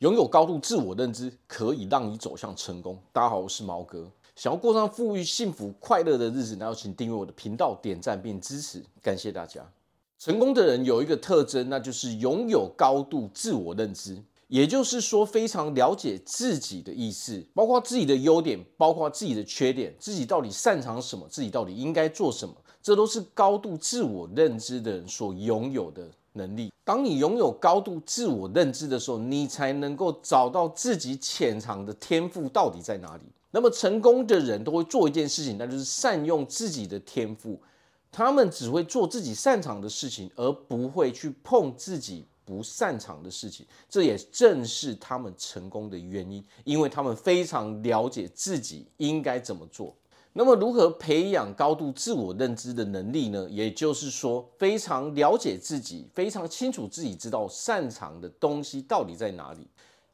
拥有高度自我认知，可以让你走向成功。大家好，我是毛哥。想要过上富裕、幸福、快乐的日子，那就请订阅我的频道、点赞并支持，感谢大家。成功的人有一个特征，那就是拥有高度自我认知，也就是说，非常了解自己的意思，包括自己的优点，包括自己的缺点，自己到底擅长什么，自己到底应该做什么，这都是高度自我认知的人所拥有的。能力，当你拥有高度自我认知的时候，你才能够找到自己潜藏的天赋到底在哪里。那么成功的人都会做一件事情，那就是善用自己的天赋。他们只会做自己擅长的事情，而不会去碰自己不擅长的事情。这也正是他们成功的原因，因为他们非常了解自己应该怎么做。那么，如何培养高度自我认知的能力呢？也就是说，非常了解自己，非常清楚自己知道擅长的东西到底在哪里。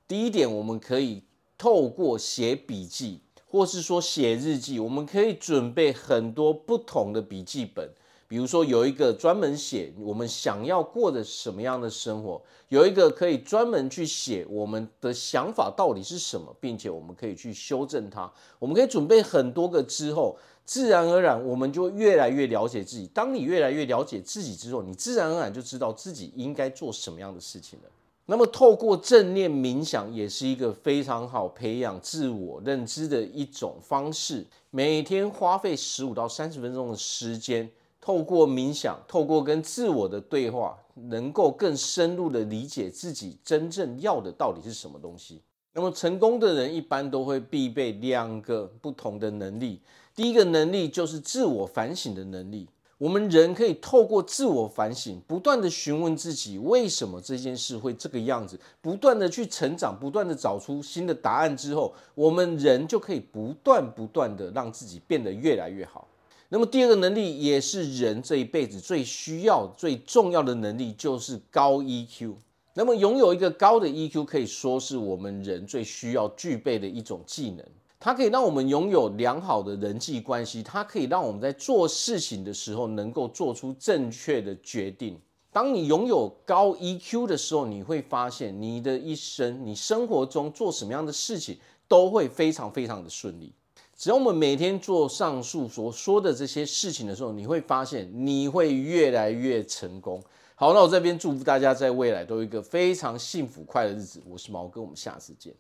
第一点，我们可以透过写笔记，或是说写日记，我们可以准备很多不同的笔记本。比如说，有一个专门写我们想要过的什么样的生活，有一个可以专门去写我们的想法到底是什么，并且我们可以去修正它。我们可以准备很多个之后，自然而然我们就越来越了解自己。当你越来越了解自己之后，你自然而然就知道自己应该做什么样的事情了。那么，透过正念冥想也是一个非常好培养自我认知的一种方式。每天花费十五到三十分钟的时间。透过冥想，透过跟自我的对话，能够更深入的理解自己真正要的到底是什么东西。那么成功的人一般都会必备两个不同的能力。第一个能力就是自我反省的能力。我们人可以透过自我反省，不断的询问自己为什么这件事会这个样子，不断的去成长，不断的找出新的答案之后，我们人就可以不断不断的让自己变得越来越好。那么第二个能力也是人这一辈子最需要、最重要的能力，就是高 EQ。那么拥有一个高的 EQ，可以说是我们人最需要具备的一种技能。它可以让我们拥有良好的人际关系，它可以让我们在做事情的时候能够做出正确的决定。当你拥有高 EQ 的时候，你会发现你的一生、你生活中做什么样的事情都会非常非常的顺利。只要我们每天做上述所说的这些事情的时候，你会发现你会越来越成功。好，那我这边祝福大家在未来都有一个非常幸福快乐的日子。我是毛哥，我们下次见。